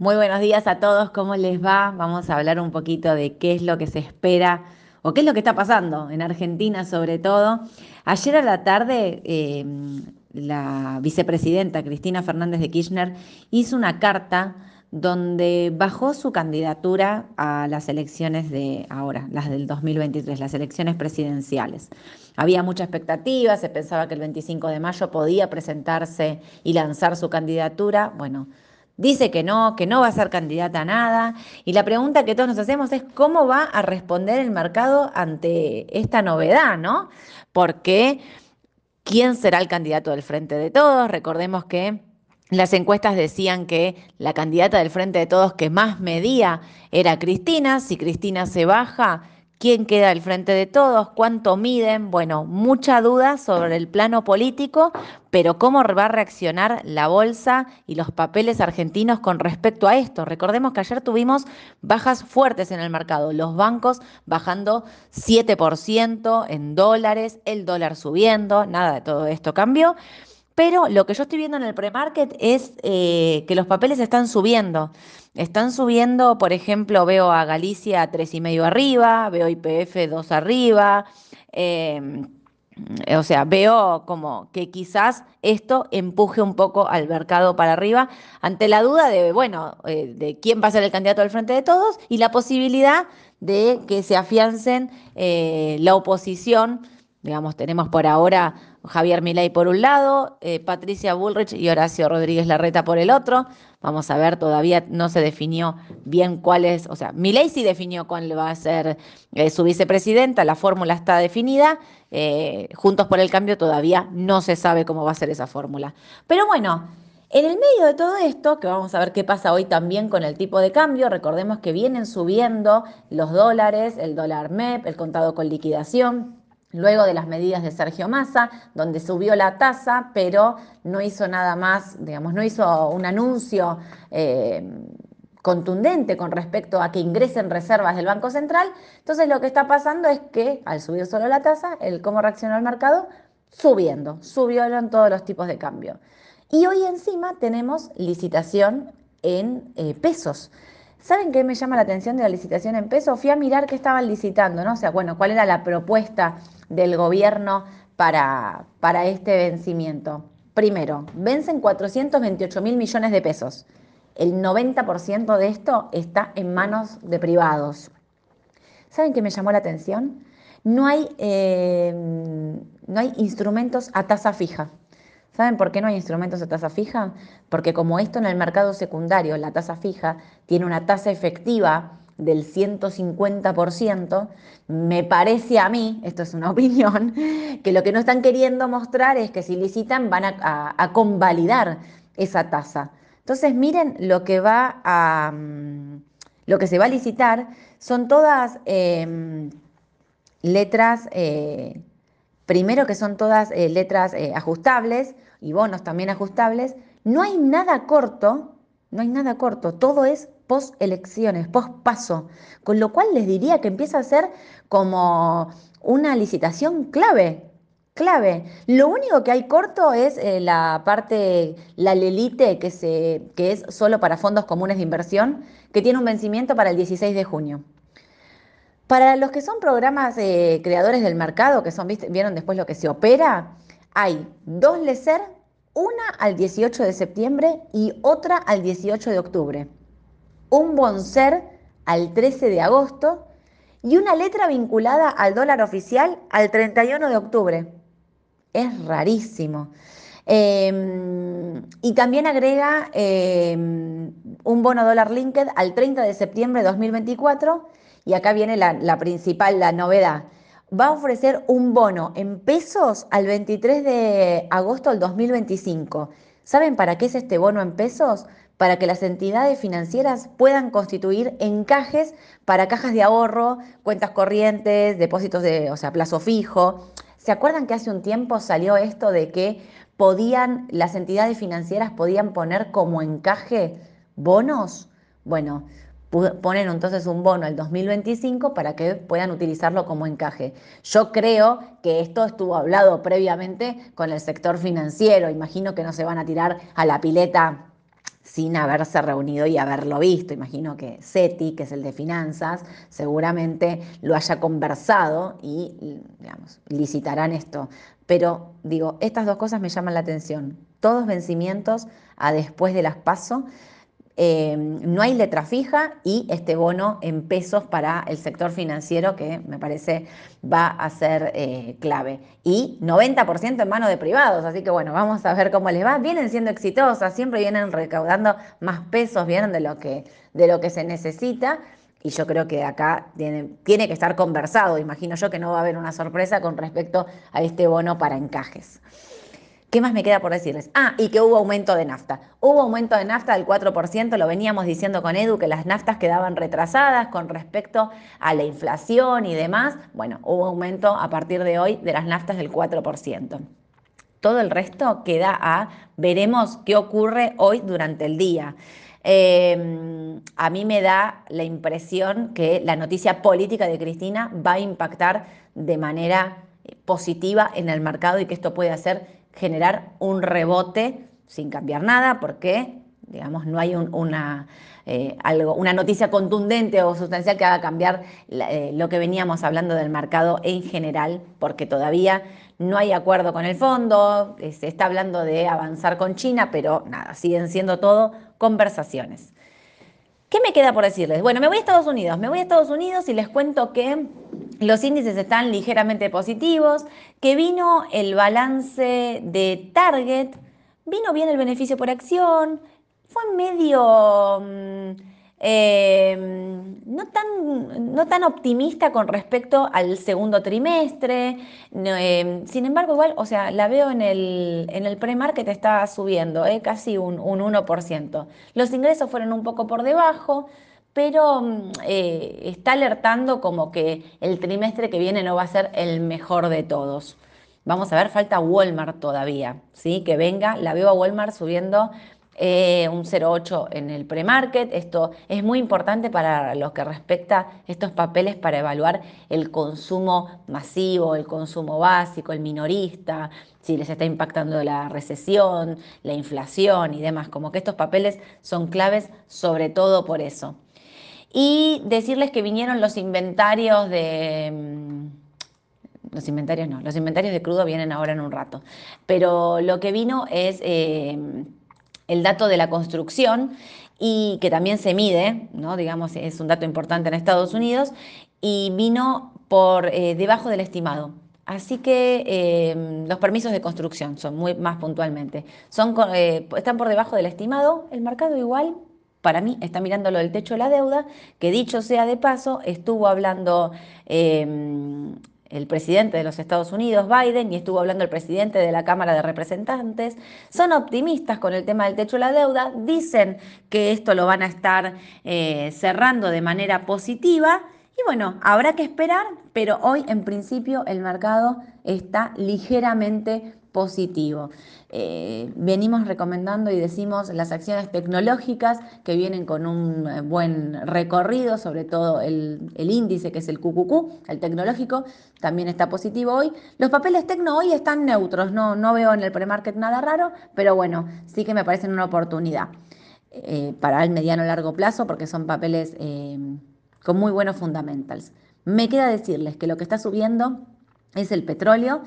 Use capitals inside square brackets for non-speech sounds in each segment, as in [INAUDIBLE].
Muy buenos días a todos, ¿cómo les va? Vamos a hablar un poquito de qué es lo que se espera o qué es lo que está pasando en Argentina sobre todo. Ayer a la tarde eh, la vicepresidenta Cristina Fernández de Kirchner hizo una carta donde bajó su candidatura a las elecciones de ahora, las del 2023, las elecciones presidenciales. Había mucha expectativa, se pensaba que el 25 de mayo podía presentarse y lanzar su candidatura. Bueno, dice que no, que no va a ser candidata a nada. Y la pregunta que todos nos hacemos es cómo va a responder el mercado ante esta novedad, ¿no? Porque ¿quién será el candidato del Frente de Todos? Recordemos que las encuestas decían que la candidata del Frente de Todos que más medía era Cristina. Si Cristina se baja, quién queda al frente de todos, cuánto miden, bueno, mucha duda sobre el plano político, pero cómo va a reaccionar la bolsa y los papeles argentinos con respecto a esto. Recordemos que ayer tuvimos bajas fuertes en el mercado, los bancos bajando 7% en dólares, el dólar subiendo, nada de todo esto cambió. Pero lo que yo estoy viendo en el premarket es eh, que los papeles están subiendo. Están subiendo, por ejemplo, veo a Galicia 3,5 arriba, veo IPF 2 arriba. Em, o sea, veo como que quizás esto empuje un poco al mercado para arriba ante la duda de, bueno, eh, de quién va a ser el candidato del frente de todos y la posibilidad de que se afiancen eh, la oposición Digamos, tenemos por ahora Javier Milei por un lado, eh, Patricia Bullrich y Horacio Rodríguez Larreta por el otro. Vamos a ver, todavía no se definió bien cuál es, o sea, Milei sí definió cuál va a ser eh, su vicepresidenta, la fórmula está definida. Eh, Juntos por el Cambio todavía no se sabe cómo va a ser esa fórmula. Pero bueno, en el medio de todo esto, que vamos a ver qué pasa hoy también con el tipo de cambio, recordemos que vienen subiendo los dólares, el dólar MEP, el contado con liquidación. Luego de las medidas de Sergio Massa, donde subió la tasa, pero no hizo nada más, digamos, no hizo un anuncio eh, contundente con respecto a que ingresen reservas del Banco Central. Entonces lo que está pasando es que al subir solo la tasa, el cómo reaccionó el mercado, subiendo, subieron todos los tipos de cambio. Y hoy encima tenemos licitación en eh, pesos. ¿Saben qué me llama la atención de la licitación en pesos? Fui a mirar qué estaban licitando, ¿no? O sea, bueno, cuál era la propuesta del gobierno para, para este vencimiento. Primero, vencen 428 mil millones de pesos. El 90% de esto está en manos de privados. ¿Saben qué me llamó la atención? No hay, eh, no hay instrumentos a tasa fija. ¿Saben por qué no hay instrumentos de tasa fija? Porque como esto en el mercado secundario, la tasa fija, tiene una tasa efectiva del 150%, me parece a mí, esto es una [LAUGHS] opinión, que lo que no están queriendo mostrar es que si licitan van a, convalidar esa tasa. Entonces miren lo que va a, mm, lo que se va a licitar. Son todas em, letras, eh, primero que son todas eh, letras eh, ajustables, y bonos también ajustables, no hay nada corto, no hay nada corto, todo es post elecciones, post paso, con lo cual les diría que empieza a ser como una licitación clave, clave. Lo único que hay corto es eh, la parte, la LELITE, que, se, que es solo para fondos comunes de inversión, que tiene un vencimiento para el 16 de junio. Para los que son programas eh, creadores del mercado, que son, vieron después lo que se opera, hay dos LECER, una al 18 de septiembre y otra al 18 de octubre. Un BONCER al 13 de agosto y una letra vinculada al dólar oficial al 31 de octubre. Es rarísimo. Em, y también agrega em, un bono dólar linked al 30 de septiembre de 2024. Y acá viene la, la principal, la novedad va a ofrecer un bono en pesos al 23 de agosto del 2025. ¿Saben para qué es este bono en pesos? Para que las entidades financieras puedan constituir encajes para cajas de ahorro, cuentas corrientes, depósitos de, o sea, plazo fijo. ¿Se acuerdan que hace un tiempo salió esto de que podían, las entidades financieras podían poner como encaje bonos? Bueno, ponen entonces un bono al 2025 para que puedan utilizarlo como encaje. Yo creo que esto estuvo hablado previamente con el sector financiero. Imagino que no se van a tirar a la pileta sin haberse reunido y haberlo visto. Imagino que SETI, que es el de finanzas, seguramente lo haya conversado y, digamos, licitarán esto. Pero digo, estas dos cosas me llaman la atención. Todos vencimientos a después de las PASO Em, no hay letra fija y este bono en pesos para el sector financiero que me parece va a ser eh, clave. Y 90% en manos de privados, así que bueno, vamos a ver cómo les va. Vienen siendo exitosas, siempre vienen recaudando más pesos, vienen de lo que, de lo que se necesita. Y yo creo que acá tiene, tiene que estar conversado. Imagino yo que no va a haber una sorpresa con respecto a este bono para encajes. ¿Qué más me queda por decirles? Ah, y que hubo aumento de nafta. Hubo aumento de nafta del 4%, lo veníamos diciendo con Edu, que las naftas quedaban retrasadas con respecto a la inflación y demás. Bueno, hubo aumento a partir de hoy de las naftas del 4%. Todo el resto queda a veremos qué ocurre hoy durante el día. Em, a mí me da la impresión que la noticia política de Cristina va a impactar de manera positiva en el mercado y que esto puede hacer generar un rebote sin cambiar nada, porque digamos, no hay una, eh, algo, una noticia contundente o sustancial que haga cambiar eh, lo que veníamos hablando del mercado en general, porque todavía no hay acuerdo con el fondo, eh, se está hablando de avanzar con China, pero nada, siguen siendo todo conversaciones. ¿Qué me queda por decirles? Bueno, me voy a Estados Unidos, me voy a Estados Unidos y les cuento que los índices están ligeramente positivos, que vino el balance de Target, vino bien el beneficio por acción, fue medio... Mm, Em, no, tan, no tan optimista con respecto al segundo trimestre. Em, sin embargo, igual, o sea, la veo en el, en el pre-market está subiendo, eh, casi un, un 1%. Los ingresos fueron un poco por debajo, pero mm, eh, está alertando como que el trimestre que viene no va a ser el mejor de todos. Vamos a ver, falta Walmart todavía, ¿sí? Que venga, la veo a Walmart subiendo eh, un 0,8 en el pre-market. Esto es muy importante para lo que respecta estos papeles para evaluar el consumo masivo, el consumo básico, el minorista, si les está impactando la recesión, la inflación y demás. Como que estos papeles son claves sobre todo por eso. Y decirles que vinieron los inventarios de mm, los inventarios no, los inventarios de crudo vienen ahora en un rato. Pero lo que vino es eh, el dato de la construcción y que también se mide, ¿no? digamos, es un dato importante en Estados Unidos, y vino por eh, debajo del estimado. Así que eh, los permisos de construcción son muy más puntualmente. Son, están por debajo del estimado. El mercado igual, para mí, está mirando lo del techo de la deuda, que dicho sea de paso, estuvo hablando el presidente de los Estados Unidos, Biden, y estuvo hablando el presidente de la Cámara de Representantes, son optimistas con el tema del techo de la deuda, dicen que esto lo van a estar eh, cerrando de manera positiva. Y bueno, habrá que esperar, pero hoy en principio el mercado está ligeramente positivo. Eh, venimos recomendando y decimos las acciones tecnológicas que vienen con un eh, buen recorrido, sobre todo el, índice que es el QQQ, el tecnológico, también está positivo hoy. Los papeles tecno hoy están neutros, no, no veo en el premarket nada raro, pero bueno, sí que me parecen una oportunidad eh, para el mediano largo plazo porque son papeles con muy buenos fundamentals. Me queda decirles que lo que está subiendo es el petróleo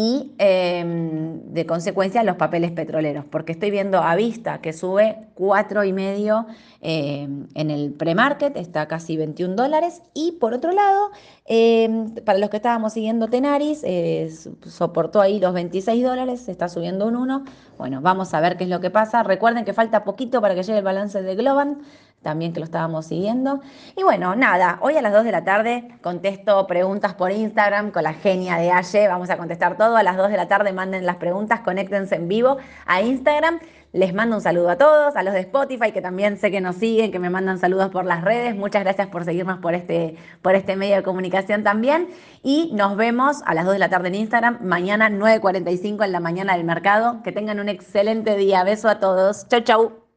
y em, de consecuencia los papeles petroleros, porque estoy viendo a vista que sube cuatro y medio em, en el pre-market, está casi 21 dólares, y por otro lado, em, para los que estábamos siguiendo Tenaris, eh, soportó ahí los 26 dólares, está subiendo un 1, bueno, vamos a ver qué es lo que pasa, recuerden que falta poquito para que llegue el balance de Globant, también que lo estábamos siguiendo. Y bueno, nada, hoy a las 2 de la tarde contesto preguntas por Instagram con la genia de Aye. Vamos a contestar todo. A las 2 de la tarde manden las preguntas, conéctense en vivo a Instagram. Les mando un saludo a todos, a los de Spotify que también sé que nos siguen, que me mandan saludos por las redes. Muchas gracias por seguirnos por este, por este medio de comunicación también. Y nos vemos a las 2 de la tarde en Instagram, mañana 9.45 en la mañana del mercado. Que tengan un excelente día. Beso a todos. Chau, chau.